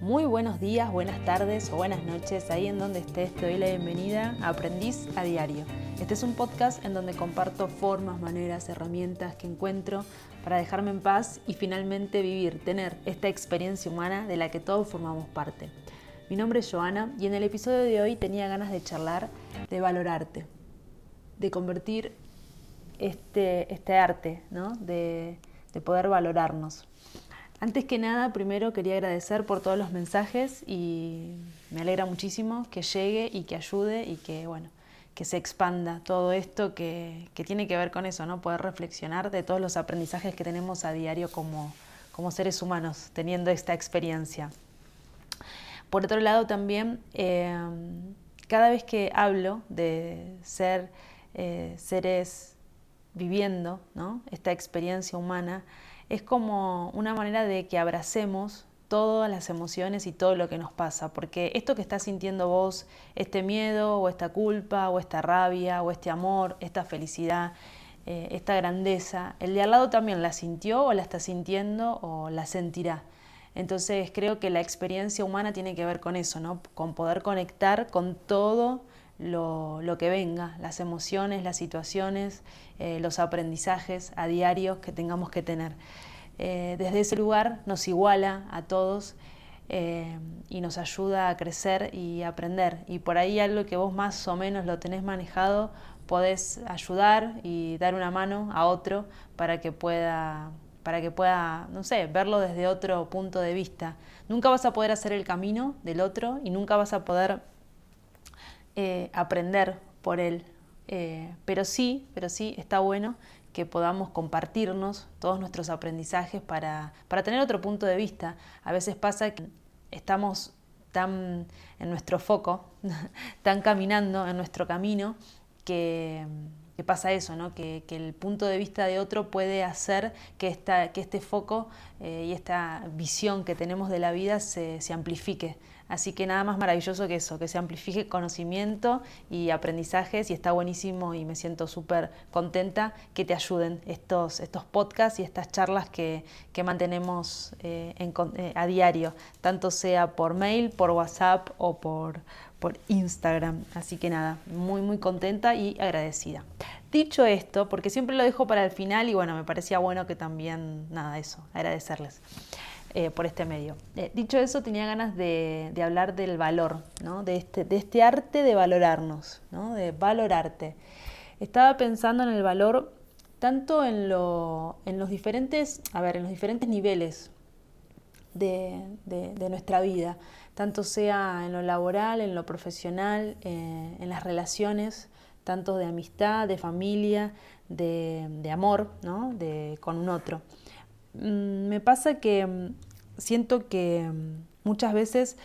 Muy buenos días, buenas tardes o buenas noches, ahí en donde estés, te doy la bienvenida a Aprendiz a Diario. Este es un podcast en donde comparto formas, maneras, herramientas que encuentro para dejarme en paz y finalmente vivir, tener esta experiencia humana de la que todos formamos parte. Mi nombre es Joana y en el episodio de hoy tenía ganas de charlar de valorarte, de convertir este, este arte, ¿no? de, de poder valorarnos. Antes que nada, primero quería agradecer por todos los mensajes y me alegra muchísimo que llegue y que ayude y que, bueno, que se expanda todo esto que, tiene que ver con eso, ¿no? Poder reflexionar de todos los aprendizajes que tenemos a diario como, como seres humanos, teniendo esta experiencia. Por otro lado, también, eh, cada vez que hablo de ser eh, seres viviendo ¿no? esta experiencia humana, es como una manera de que abracemos todas las emociones y todo lo que nos pasa, porque esto que estás sintiendo vos, este miedo o esta culpa o esta rabia o este amor, esta felicidad, eh, esta grandeza, el de al lado también la sintió o la está sintiendo o la sentirá. Entonces creo que la experiencia humana tiene que ver con eso, ¿no? con poder conectar con todo lo, que venga, las emociones, las situaciones, eh, los aprendizajes a diario que tengamos que tener. Eh, desde ese lugar nos iguala a todos eh, y nos ayuda a crecer y aprender. Y por ahí algo que vos más o menos lo tenés manejado, podés ayudar y dar una mano a otro para que pueda para que pueda, no sé, verlo desde otro punto de vista. Nunca vas a poder hacer el camino del otro y nunca vas a poder eh, aprender por él. Eh, pero sí, pero sí está bueno que podamos compartirnos todos nuestros aprendizajes para, para tener otro punto de vista. A veces pasa que estamos tan en nuestro foco, tan caminando en nuestro camino, que, pasa eso, ¿no? que, el punto de vista de otro puede hacer que, esta, que este foco eh, y esta visión que tenemos de la vida se, se amplifique. Así que nada más maravilloso que eso, que se amplifique conocimiento y aprendizajes y está buenísimo y me siento súper contenta que te ayuden estos, estos podcasts y estas charlas que, mantenemos eh, eh, a diario, tanto sea por mail, por WhatsApp o por, por Instagram. Así que nada, muy muy contenta y agradecida. Dicho esto, porque siempre lo dejo para el final y bueno, me parecía bueno que también, nada, eso, agradecerles. Eh, por este medio. Eh, dicho eso, tenía ganas de, hablar del valor, de, este, de, este, arte de valorarnos, de valorarte. Estaba pensando en el valor tanto en, los diferentes, a ver, en los diferentes niveles de, nuestra vida, tanto sea en lo laboral, en lo profesional, eh, en las relaciones, tanto de amistad, de familia, de, amor, con un otro. Mm, me pasa que mm, siento que mm, muchas veces,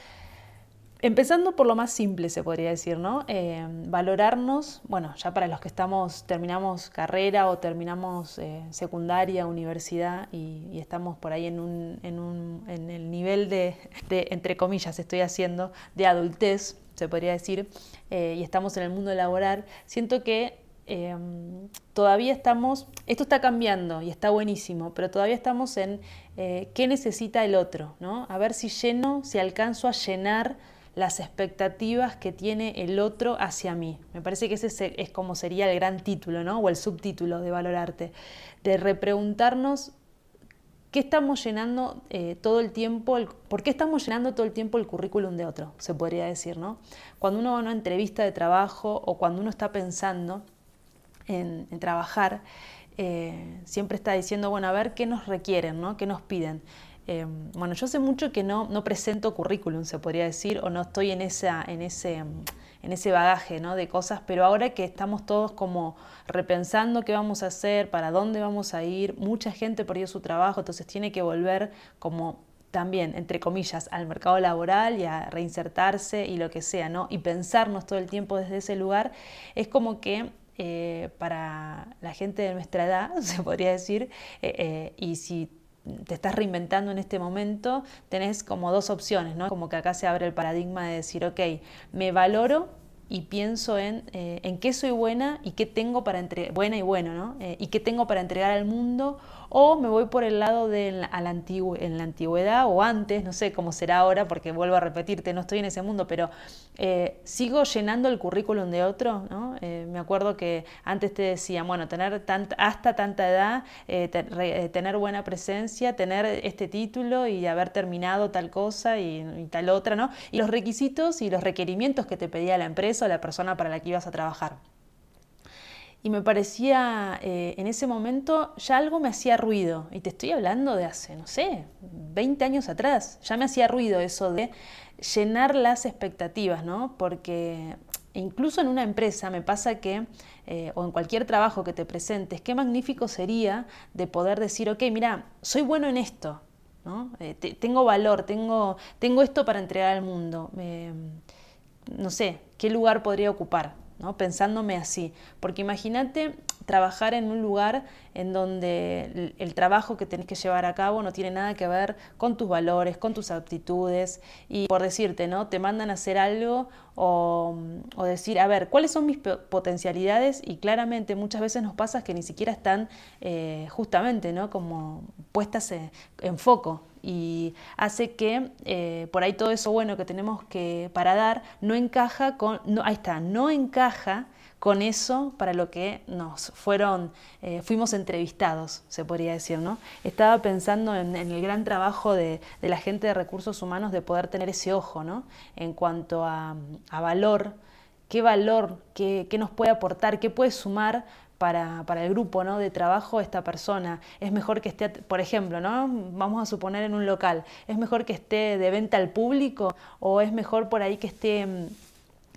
empezando por lo más simple se podría decir, ¿no? Eh, valorarnos, bueno, ya para los que estamos, terminamos carrera o terminamos eh, secundaria, universidad y, estamos por ahí en, un, en, un, en el nivel de, entre comillas, estoy haciendo, de adultez, se podría decir, eh, y estamos en el mundo laboral, siento que Em, todavía estamos, esto está cambiando y está buenísimo, pero todavía estamos en eh, qué necesita el otro, ¿no? A ver si lleno, si alcanzo a llenar las expectativas que tiene el otro hacia mí. Me parece que ese es como sería el gran título, ¿no? O el subtítulo de Valorarte, de repreguntarnos qué estamos llenando eh, todo el tiempo, por qué estamos llenando todo el tiempo el currículum de otro, se podría decir, ¿no? Cuando uno va a una entrevista de trabajo o cuando uno está pensando en, trabajar, eh, siempre está diciendo, bueno, a ver qué nos requieren, ¿no? qué nos piden. Eh, bueno, yo sé mucho que no, presento currículum, se podría decir, o no estoy en, esa, en, ese, en ese bagaje ¿no? de cosas, pero ahora que estamos todos como repensando qué vamos a hacer, para dónde vamos a ir, mucha gente perdió su trabajo, entonces tiene que volver como también, entre comillas, al mercado laboral y a reinsertarse y lo que sea, ¿no? Y pensarnos todo el tiempo desde ese lugar, es como que eh, para la gente de nuestra edad, se podría decir, eh, eh, y si te estás reinventando en este momento, tenés como dos opciones, ¿no? Como que acá se abre el paradigma de decir, ok, me valoro y pienso en, en qué soy buena y qué tengo para entregar, buena y bueno, ¿no? y qué tengo para entregar al mundo o me voy por el lado de la, en la antigüedad o antes, no sé cómo será ahora, porque vuelvo a repetirte, no estoy en ese mundo, pero eh, sigo llenando el currículum de otro, ¿no? Eh, me acuerdo que antes te decían, bueno, tener hasta tanta edad, eh, tener buena presencia, tener este título y haber terminado tal cosa y, y, tal otra, ¿no? Y los requisitos y los requerimientos que te pedía la empresa o la persona para la que ibas a trabajar y me parecía eh, en ese momento ya algo me hacía ruido. Y te estoy hablando de hace, no sé, 20 años atrás. Ya me hacía ruido eso de llenar las expectativas, ¿no? Porque incluso en una empresa me pasa que, eh, o en cualquier trabajo que te presentes, qué magnífico sería de poder decir, ok, mira, soy bueno en esto, ¿no? Eh, tengo valor, tengo, tengo esto para entregar al mundo. no sé, ¿qué lugar podría ocupar? Pensándome así. Porque imagínate trabajar en un lugar en donde el, trabajo que tenés que llevar a cabo no tiene nada que ver con tus valores, con tus aptitudes y por decirte, ¿no? Te mandan a hacer algo o, decir, a ver, ¿cuáles son mis potencialidades? Y claramente muchas veces nos pasa que ni siquiera están eh, justamente, ¿no? Como puestas en foco y hace que eh, por ahí todo eso bueno que tenemos que para dar no encaja con, no, ahí está, no encaja con eso para lo que nos fueron, eh, fuimos entrevistados, se podría decir, ¿no? Estaba pensando en, el gran trabajo de, la gente de recursos humanos de poder tener ese ojo, ¿no? En cuanto a, valor, qué valor, qué, qué, nos puede aportar, qué puede sumar para, el grupo ¿no? de trabajo esta persona. Es mejor que esté, por ejemplo, ¿no? vamos a suponer en un local, es mejor que esté de venta al público o es mejor por ahí que esté...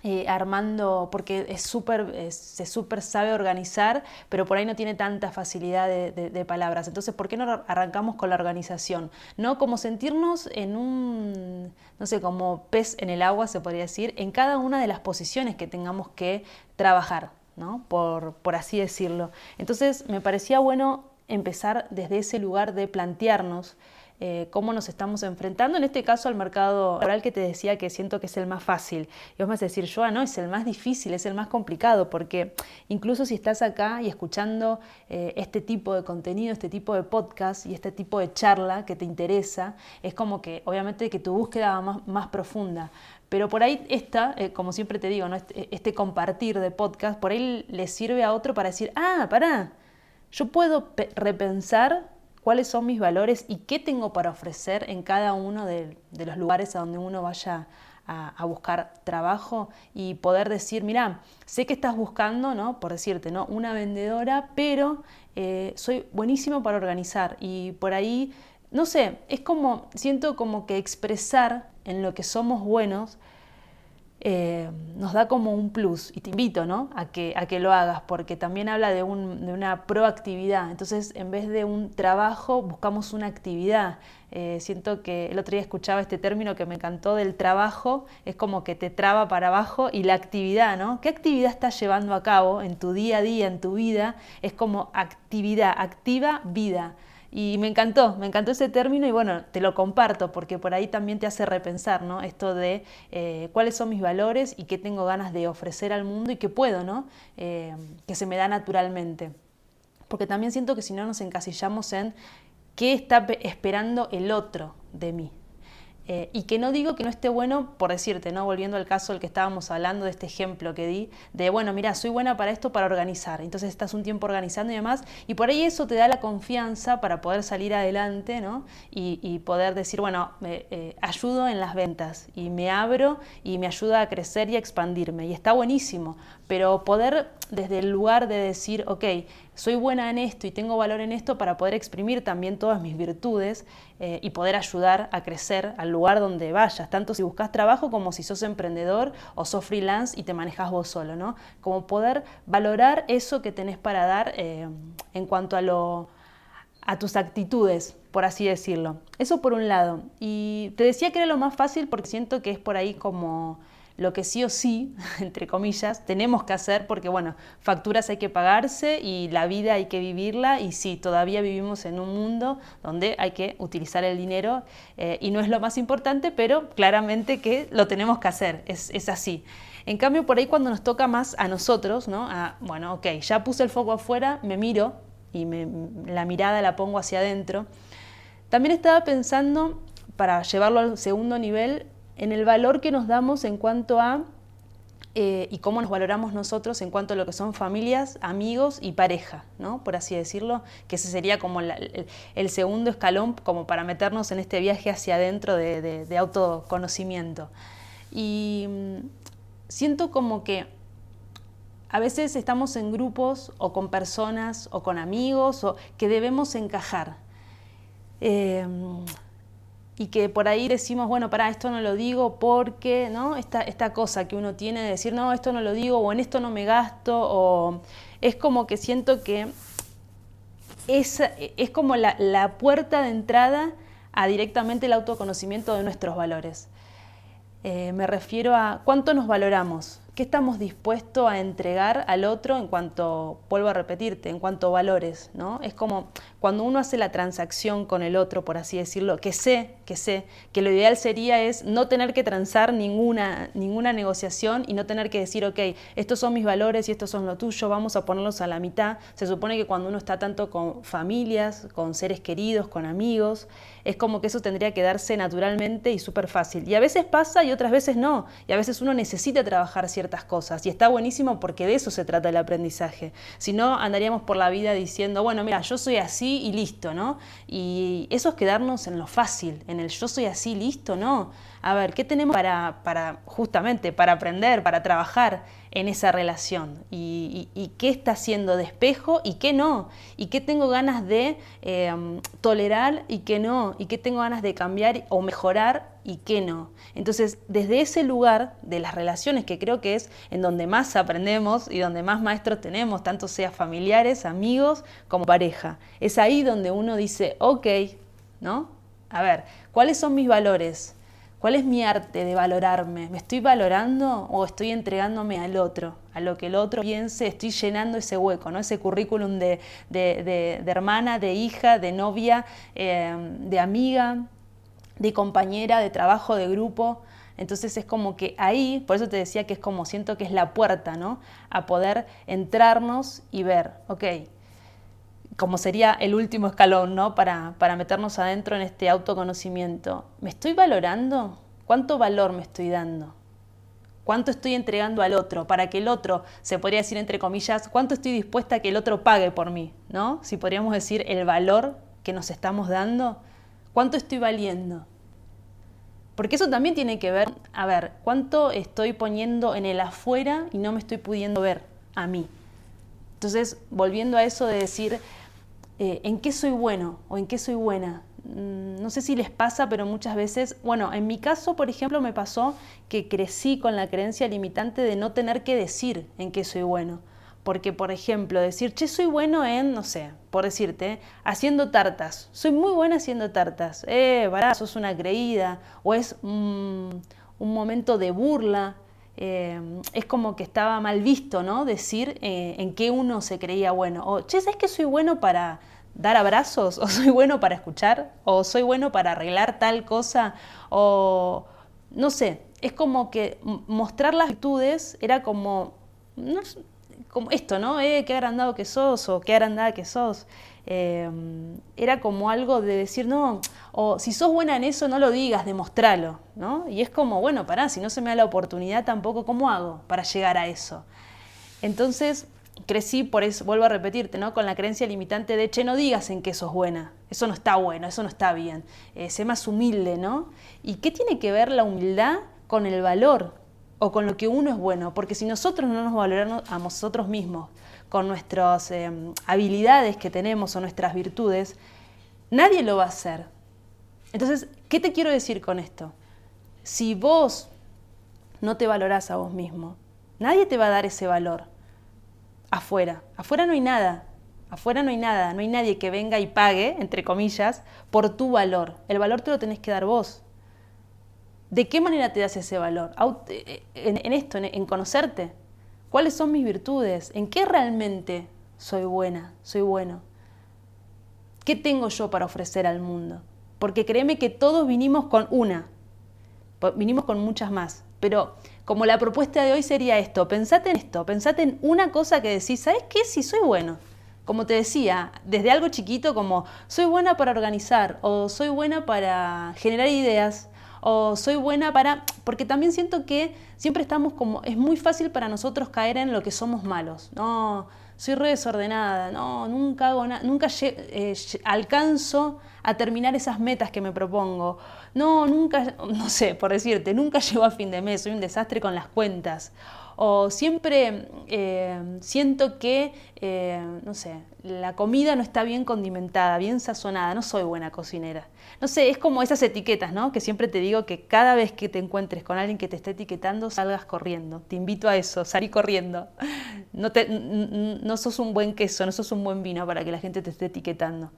Eh, armando, porque es súper, se súper sabe organizar, pero por ahí no tiene tanta facilidad de, palabras. Entonces, ¿por qué no arrancamos con la organización? ¿No? Como sentirnos en un, no sé, como pez en el agua, se podría decir, en cada una de las posiciones que tengamos que trabajar. ¿no? por, por así decirlo. Entonces me parecía bueno empezar desde ese lugar de plantearnos eh, cómo nos estamos enfrentando, en este caso al mercado laboral que te decía que siento que es el más fácil. Y vos me vas a decir, yo, no, es el más difícil, es el más complicado, porque incluso si estás acá y escuchando eh, este tipo de contenido, este tipo de podcast y este tipo de charla que te interesa, es como que obviamente que tu búsqueda va más, más profunda. Pero por ahí esta, eh, como siempre te digo, ¿no? Este, este, compartir de podcast, por ahí le sirve a otro para decir, ah, pará, yo puedo repensar cuáles son mis valores y qué tengo para ofrecer en cada uno de, los lugares a donde uno vaya a, buscar trabajo y poder decir, mira, sé que estás buscando, ¿no? por decirte, ¿no? una vendedora, pero eh, soy buenísimo para organizar y por ahí, no sé, es como, siento como que expresar en lo que somos buenos, eh, nos da como un plus y te invito ¿no? a, que, a que lo hagas porque también habla de, una proactividad. Entonces, en vez de un trabajo, buscamos una actividad. Eh, siento que el otro día escuchaba este término que me encantó del trabajo, es como que te traba para abajo y la actividad, ¿no? ¿Qué actividad estás llevando a cabo en tu día a día, en tu vida? Es como actividad, activa vida. Y me encantó, me encantó ese término y bueno, te lo comparto porque por ahí también te hace repensar, ¿no? Esto de eh, cuáles son mis valores y qué tengo ganas de ofrecer al mundo y qué puedo, ¿no? Eh, que se me da naturalmente. Porque también siento que si no nos encasillamos en qué está esperando el otro de mí, eh, y que no digo que no esté bueno, por decirte, ¿no? Volviendo al caso del que estábamos hablando, de este ejemplo que di, de bueno, mira, soy buena para esto, para organizar. Entonces estás un tiempo organizando y demás, y por ahí eso te da la confianza para poder salir adelante, ¿no? Y, poder decir, bueno, me, eh, ayudo en las ventas y me abro y me ayuda a crecer y a expandirme. Y está buenísimo, pero poder desde el lugar de decir, ok, soy buena en esto y tengo valor en esto para poder exprimir también todas mis virtudes eh, y poder ayudar a crecer al lugar donde vayas, tanto si buscas trabajo como si sos emprendedor o sos freelance y te manejas vos solo, ¿no? Como poder valorar eso que tenés para dar eh, en cuanto a lo a tus actitudes, por así decirlo. Eso por un lado. Y te decía que era lo más fácil porque siento que es por ahí como lo que sí o sí, entre comillas, tenemos que hacer porque, bueno, facturas hay que pagarse y la vida hay que vivirla y sí, todavía vivimos en un mundo donde hay que utilizar el dinero eh, y no es lo más importante, pero claramente que lo tenemos que hacer, es, es así. En cambio, por ahí cuando nos toca más a nosotros, ¿no? A, bueno, ok, ya puse el foco afuera, me miro y la mirada la pongo hacia adentro, también estaba pensando, para llevarlo al segundo nivel, en el valor que nos damos en cuanto a eh, y cómo nos valoramos nosotros en cuanto a lo que son familias, amigos y pareja, ¿no? por así decirlo, que ese sería como el, segundo escalón como para meternos en este viaje hacia adentro de, autoconocimiento. Y mm, siento como que a veces estamos en grupos o con personas o con amigos o que debemos encajar. Eh, y que por ahí decimos, bueno, para esto no lo digo porque, ¿no? Esta, esta cosa que uno tiene de decir, no, esto no lo digo, o en esto no me gasto, o es como que siento que es, es como la, la puerta de entrada a directamente el autoconocimiento de nuestros valores. Eh, me refiero a cuánto nos valoramos, qué estamos dispuestos a entregar al otro en cuanto, vuelvo a repetirte, en cuanto a valores, ¿no? Es como cuando uno hace la transacción con el otro, por así decirlo, que sé, que sé, que lo ideal sería es no tener que transar ninguna, ninguna negociación y no tener que decir, ok, estos son mis valores y estos son lo tuyo, vamos a ponerlos a la mitad. Se supone que cuando uno está tanto con familias, con seres queridos, con amigos, es como que eso tendría que darse naturalmente y súper fácil. Y a veces pasa y otras veces no. Y a veces uno necesita trabajar ciertas cosas. Y está buenísimo porque de eso se trata el aprendizaje. Si no, andaríamos por la vida diciendo, bueno, mira, yo soy así y listo, ¿no? Y eso es quedarnos en lo fácil, en el yo soy así, listo, ¿no? A ver, ¿qué tenemos para, para justamente, para aprender, para trabajar en esa relación? ¿Y, qué está haciendo de espejo y qué no? ¿Y qué tengo ganas de em, tolerar y qué no? ¿Y qué tengo ganas de cambiar o mejorar y qué no? Entonces, desde ese lugar de las relaciones, que creo que es en donde más aprendemos y donde más maestros tenemos, tanto sea familiares, amigos como pareja, es ahí donde uno dice, ok, ¿no? A ver, ¿cuáles son mis valores? ¿Cuál es mi arte de valorarme? ¿Me estoy valorando o estoy entregándome al otro? A lo que el otro piense, estoy llenando ese hueco, ¿no? ese currículum de, hermana, de hija, de novia, eh, de amiga, de compañera, de trabajo, de grupo. Entonces es como que ahí, por eso te decía que es como siento que es la puerta, ¿no? A poder entrarnos y ver, ok, como sería el último escalón, ¿no? Para, para meternos adentro en este autoconocimiento. ¿Me estoy valorando? ¿Cuánto valor me estoy dando? ¿Cuánto estoy entregando al otro? Para que el otro, se podría decir entre comillas, ¿cuánto estoy dispuesta a que el otro pague por mí? ¿No? Si podríamos decir el valor que nos estamos dando, ¿cuánto estoy valiendo? Porque eso también tiene que ver, a ver, ¿cuánto estoy poniendo en el afuera y no me estoy pudiendo ver a mí? Entonces, volviendo a eso de decir, eh, en qué soy bueno o en qué soy buena. Mm, no sé si les pasa, pero muchas veces, bueno, en mi caso, por ejemplo, me pasó que crecí con la creencia limitante de no tener que decir en qué soy bueno. Porque, por ejemplo, decir, che, soy bueno en, no sé, por decirte, haciendo tartas. Soy muy buena haciendo tartas. Eh, vará, sos una creída. O es mm, un momento de burla. Eh, es como que estaba mal visto, ¿no? Decir eh, en qué uno se creía bueno. O, che, ¿sabes que soy bueno para dar abrazos? ¿O soy bueno para escuchar? ¿O soy bueno para arreglar tal cosa? O, no sé, es como que mostrar las virtudes era como, como esto, ¿no? Eh, qué agrandado que sos o qué agrandada que sos. Em, era como algo de decir, no, o si sos buena en eso, no lo digas, demostralo, ¿no? Y es como, bueno, pará, si no se me da la oportunidad tampoco, ¿cómo hago para llegar a eso? Entonces, crecí, por eso, vuelvo a repetirte, ¿no? Con la creencia limitante de, che, no digas en que sos buena, eso no está bueno, eso no está bien, eh, sé más humilde, ¿no? ¿Y qué tiene que ver la humildad con el valor o con lo que uno es bueno? Porque si nosotros no nos valoramos a nosotros mismos, con nuestras em, habilidades que tenemos o nuestras virtudes, nadie lo va a hacer. Entonces, ¿qué te quiero decir con esto? Si vos no te valorás a vos mismo, nadie te va a dar ese valor afuera. Afuera no hay nada. Afuera no hay nada, no hay nadie que venga y pague, entre comillas, por tu valor. El valor te lo tenés que dar vos. ¿De qué manera te das ese valor? Eh, en, esto, en conocerte. ¿Cuáles son mis virtudes? ¿En qué realmente soy buena, soy bueno? ¿Qué tengo yo para ofrecer al mundo? Porque créeme que todos vinimos con una, vinimos con muchas más, pero como la propuesta de hoy sería esto, pensate en esto, pensate en una cosa que decís, ¿sabes qué? Si soy bueno, como te decía, desde algo chiquito como soy buena para organizar o soy buena para generar ideas o soy buena para... Porque también siento que siempre estamos como... Es muy fácil para nosotros caer en lo que somos malos. No, soy re desordenada, no, nunca hago nada, nunca eh, alcanzo a terminar esas metas que me propongo. No, nunca, no sé, por decirte, nunca llego a fin de mes, soy un desastre con las cuentas o siempre eh, siento que, eh, no sé, la comida no está bien condimentada, bien sazonada, no soy buena cocinera. No sé, es como esas etiquetas, ¿no? Que siempre te digo que cada vez que te encuentres con alguien que te esté etiquetando, salgas corriendo. Te invito a eso, salí corriendo. No, sos un buen queso, no sos un buen vino para que la gente te esté etiquetando.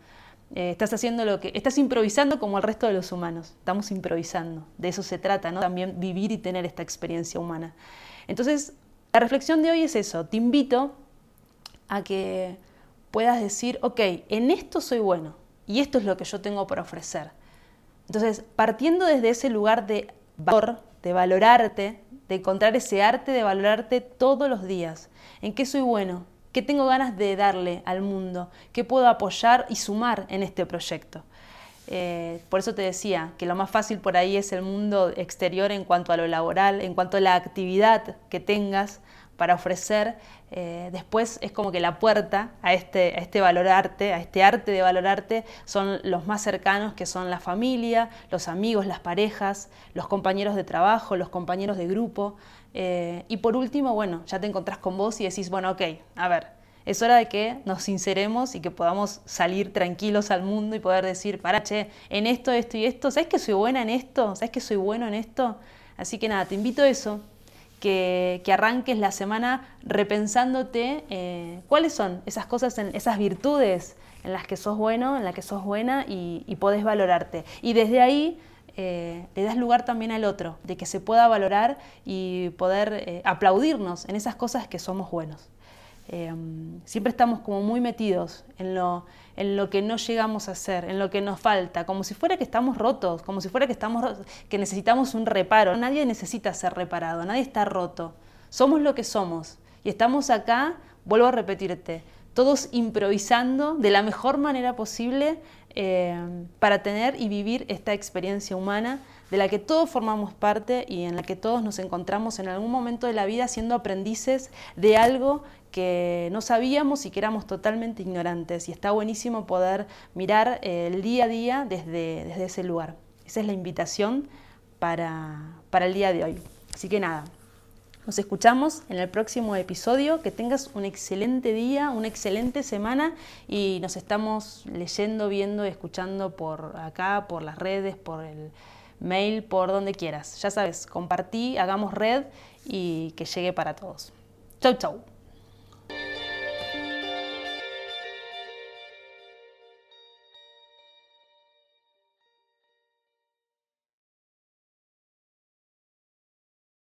Eh, estás haciendo lo que. Estás improvisando como el resto de los humanos. Estamos improvisando. De eso se trata, ¿no? También vivir y tener esta experiencia humana. Entonces, la reflexión de hoy es eso. Te invito a que puedas decir, ok, en esto soy bueno y esto es lo que yo tengo para ofrecer. Entonces, partiendo desde ese lugar de valor, de valorarte, de encontrar ese arte de valorarte todos los días. ¿En qué soy bueno? ¿Qué tengo ganas de darle al mundo? ¿Qué puedo apoyar y sumar en este proyecto? Eh, por eso te decía que lo más fácil por ahí es el mundo exterior en cuanto a lo laboral, en cuanto a la actividad que tengas para ofrecer. Eh, después es como que la puerta a este, a este valorarte, a este arte de valorarte, son los más cercanos, que son la familia, los amigos, las parejas, los compañeros de trabajo, los compañeros de grupo. Eh, y por último, bueno, ya te encontrás con vos y decís, bueno, ok, a ver, es hora de que nos sinceremos y que podamos salir tranquilos al mundo y poder decir, para, che, en esto, esto y esto, ¿sabes que soy buena en esto? ¿Sabes que soy bueno en esto? Así que nada, te invito a eso, que, arranques la semana repensándote eh, cuáles son esas cosas, esas virtudes en las que sos bueno, en las que sos buena y, podés valorarte. Y desde ahí eh, le das lugar también al otro, de que se pueda valorar y poder eh, aplaudirnos en esas cosas que somos buenos. Em, siempre estamos como muy metidos en lo, en lo que no llegamos a hacer, en lo que nos falta, como si fuera que estamos rotos, como si fuera que, estamos, que necesitamos un reparo. Nadie necesita ser reparado, nadie está roto. Somos lo que somos y estamos acá, vuelvo a repetirte, todos improvisando de la mejor manera posible em, para tener y vivir esta experiencia humana de la que todos formamos parte y en la que todos nos encontramos en algún momento de la vida siendo aprendices de algo que no sabíamos y que éramos totalmente ignorantes. Y está buenísimo poder mirar eh, el día a día desde, desde ese lugar. Esa es la invitación para, para el día de hoy. Así que nada, nos escuchamos en el próximo episodio. Que tengas un excelente día, una excelente semana y nos estamos leyendo, viendo, escuchando por acá, por las redes, por el mail, por donde quieras. Ya sabes, compartí, hagamos red y que llegue para todos. Chau, chau.